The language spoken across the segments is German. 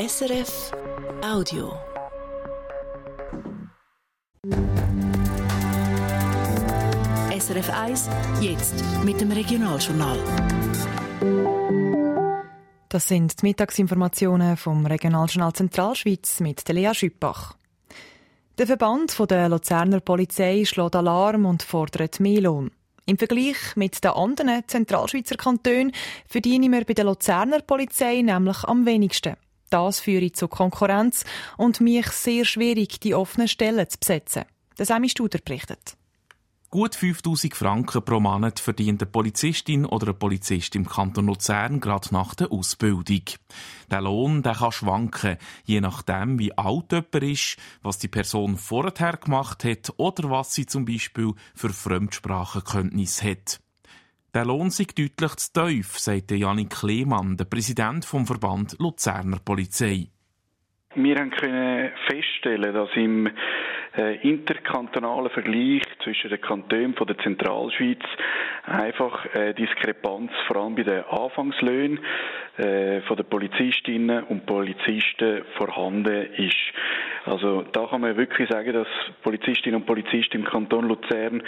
SRF Audio. SRF 1, jetzt mit dem Regionaljournal. Das sind die Mittagsinformationen vom Regionaljournal Zentralschweiz mit Lea Schüppach. Der Verband der Luzerner Polizei schlägt Alarm und fordert mehr Lohn. Im Vergleich mit den anderen Zentralschweizer Kantonen verdienen wir bei der Luzerner Polizei nämlich am wenigsten. Das führt zu Konkurrenz und mich sehr schwierig, die offenen Stellen zu besetzen. Das Semi Studer berichtet. Gut 5000 Franken pro Monat verdient eine Polizistin oder ein Polizist im Kanton Luzern gerade nach der Ausbildung. Der Lohn der kann schwanken, je nachdem, wie alt jemand ist, was die Person vorher gemacht hat oder was sie zum Beispiel für Fremdsprachenkenntnis hat. Der Lohn sei deutlich zu tief, sagte Janik Klemann, der Präsident vom Verband Luzerner Polizei. Wir können feststellen, dass im äh, interkantonalen Vergleich zwischen den Kantonen von der Zentralschweiz einfach äh, Diskrepanz vor allem bei den Anfangslöhnen äh, von den Polizistinnen und Polizisten vorhanden ist. Also da kann man wirklich sagen, dass Polizistinnen und Polizisten im Kanton Luzern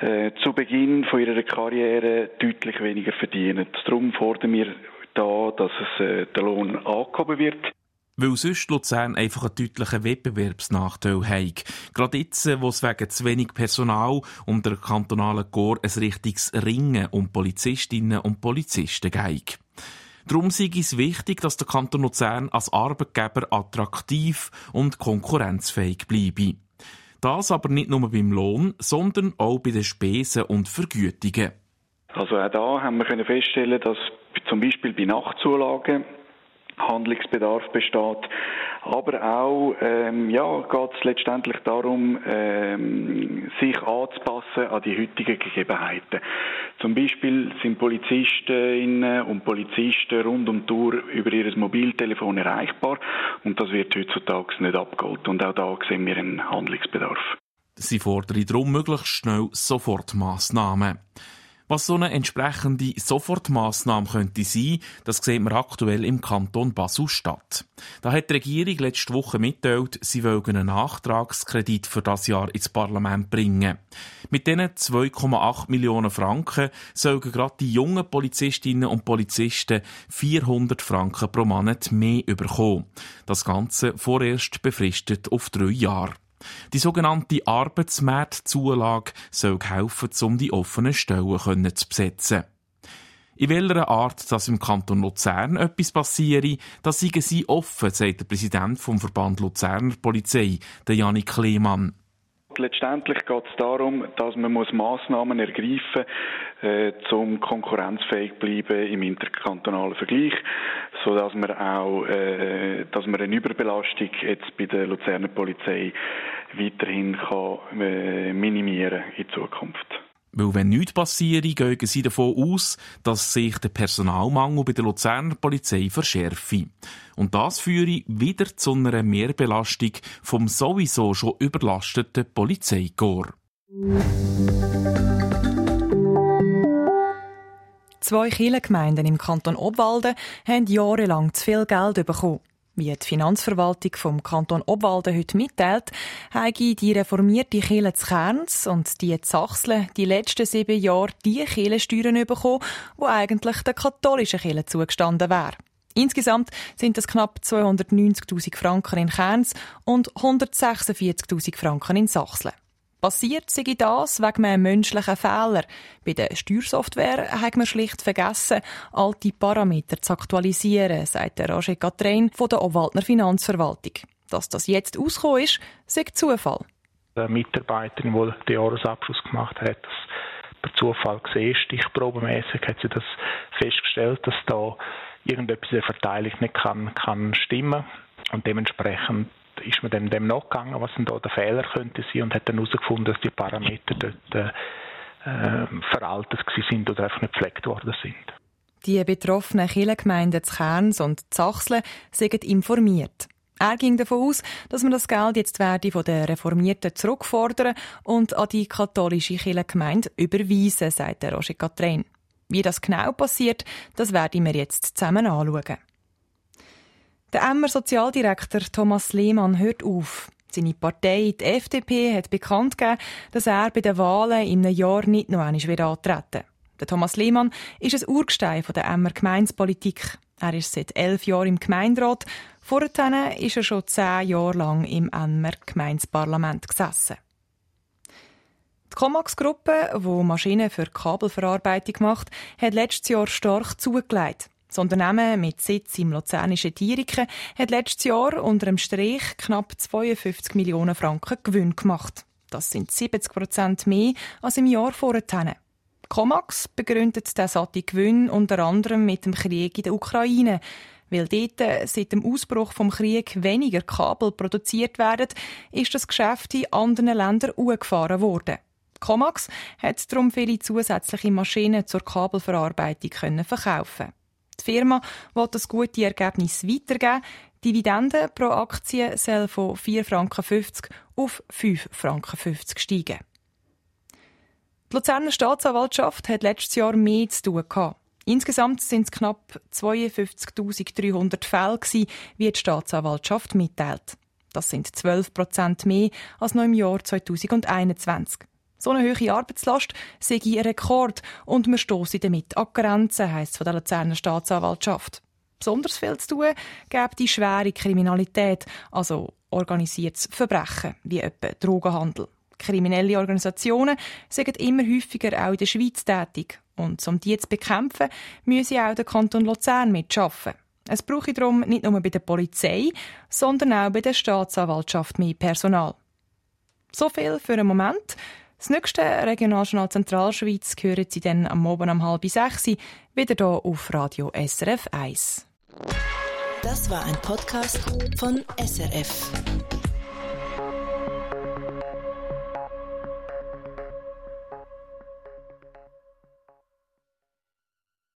äh, zu Beginn von ihrer Karriere deutlich weniger verdienen. Darum fordern wir da, dass es äh, der Lohn angehoben wird weil sonst Luzern einfach einen deutlichen Wettbewerbsnachteil hat. Gerade jetzt, wo es wegen zu wenig Personal um der kantonalen Chor ein richtiges Ringen um Polizistinnen und Polizisten geht. Darum ist es wichtig, dass der Kanton Luzern als Arbeitgeber attraktiv und konkurrenzfähig bleibe. Das aber nicht nur beim Lohn, sondern auch bei den Spesen und Vergütungen. Also auch da haben wir feststellen, dass zum Beispiel bei Nachtzulagen Handlungsbedarf besteht. Aber auch ähm, ja, geht es letztendlich darum, ähm, sich anzupassen an die heutigen Gegebenheiten. Zum Beispiel sind Polizistinnen und Polizisten rund um die Tour über ihr Mobiltelefon erreichbar und das wird heutzutage nicht abgeholt. Und auch da sehen wir einen Handlungsbedarf. Sie fordern darum möglichst schnell Sofortmaßnahmen. Was so eine entsprechende Sofortmaßnahme könnte sein, das sieht man aktuell im Kanton Basel-Stadt. Da hat die Regierung letzte Woche mitteilt, sie wollen einen Nachtragskredit für das Jahr ins Parlament bringen. Mit diesen 2,8 Millionen Franken sollen gerade die jungen Polizistinnen und Polizisten 400 Franken pro Monat mehr bekommen. Das Ganze vorerst befristet auf drei Jahre. Die sogenannte Arbeitsmarktzulage soll helfen, um die offenen Stellen zu besetzen. In welcher Art dass im Kanton Luzern etwas passiere, das seien sie offen, sagt der Präsident vom Verband Luzerner Polizei, der Janik Klemann. Letztendlich geht es darum, dass man muss Massnahmen ergreifen muss, äh, um konkurrenzfähig zu bleiben im interkantonalen Vergleich, so dass man auch, äh, dass man eine Überbelastung jetzt bei der Luzerner Polizei weiterhin kann, äh, minimieren in Zukunft. Weil wenn nichts passiert, gehen sie davon aus, dass sich der Personalmangel bei der Luzerner Polizei verschärfe. Und das führe wieder zu einer Mehrbelastung vom sowieso schon überlasteten Polizeikorps. Zwei Kirchengemeinden im Kanton Obwalden haben jahrelang zu viel Geld bekommen. Wie die Finanzverwaltung vom Kanton Obwalden heute mitteilt, haben die reformierte Kirche zu Kerns und die Zachsle die letzten sieben Jahre die Kirchensteuern bekommen, die eigentlich der katholischen Kirche zugestanden wären. Insgesamt sind es knapp 290.000 Franken in Kerns und 146.000 Franken in Sachsen. Passiert sei das wegen einem menschlichen Fehler. Bei der Steuersoftware hat man schlicht vergessen, alte Parameter zu aktualisieren, sagt der Roger Gatrein von der Obwaldner Finanzverwaltung. Dass das jetzt ausgekommen ist, sei Zufall. Die Mitarbeiterin, die den Jahresabschluss gemacht hat, das per Zufall gesehen, stichprobenmäßig hat sie das festgestellt, dass da irgendetwas in der Verteilung nicht kann, kann stimmen und dementsprechend ist man dem, dem nachgegangen, was denn da der Fehler könnte sein und hat dann herausgefunden, dass die Parameter dort äh, veraltet sind oder einfach nicht gepflegt worden sind. Die betroffenen Kirchengemeinden zu Kerns und Zachsle sind informiert. Er ging davon aus, dass man das Geld jetzt werde von den Reformierten zurückfordern und an die katholische Kirchengemeinde überweisen, sagt der Roger Katrin. Wie das genau passiert, das werden wir jetzt zusammen anschauen. Der Emmer Sozialdirektor Thomas Lehmann hört auf. Seine Partei, die FDP, hat bekannt gegeben, dass er bei den Wahlen in einem Jahr nicht noch einmal wieder antreten Der Thomas Lehmann ist ein Urgestein der Emmer Gemeinspolitik. Er ist seit elf Jahren im Gemeinderat. Vorher ist er schon zehn Jahre lang im Emmer Gemeinsparlament gesessen. Die Comax-Gruppe, die Maschinen für Kabelverarbeitung macht, hat letztes Jahr stark zugelegt. Das Unternehmen mit Sitz im luzernischen Tieriken hat letztes Jahr unter dem Strich knapp 52 Millionen Franken Gewinn gemacht. Das sind 70 Prozent mehr als im Jahr vorher. Comax begründet den satten Gewinn unter anderem mit dem Krieg in der Ukraine. Weil dort seit dem Ausbruch vom Krieg weniger Kabel produziert werden, ist das Geschäft in anderen Ländern umgefahren worden. Comax hat darum viele zusätzliche Maschinen zur Kabelverarbeitung verkaufen die Firma will das gute Ergebnis weitergeben. Die Dividende pro Aktie soll von 4,50 Franken auf 5,50 Franken steigen. Die Luzerner Staatsanwaltschaft hat letztes Jahr mehr zu tun gehabt. Insgesamt sind es knapp 52.300 Fälle, wie die Staatsanwaltschaft mitteilt. Das sind 12 Prozent mehr als noch im Jahr 2021. So eine hohe Arbeitslast sei ein Rekord und wir stoßen damit an Grenzen, heisst es von der Luzerner Staatsanwaltschaft. Besonders viel zu tun gäbe die schwere Kriminalität, also organisiertes Verbrechen, wie etwa Drogenhandel. Kriminelle Organisationen sind immer häufiger auch in der Schweiz tätig. Und um die zu bekämpfen, müsse auch der Kanton Luzern mitschaffen. Es brauche darum nicht nur bei der Polizei, sondern auch bei der Staatsanwaltschaft mehr Personal. So viel für einen Moment. Das nächste Regionaljournal Zentralschweiz hören Sie dann am Morgen um halb sechs wieder hier auf Radio SRF 1. Das war ein Podcast von SRF.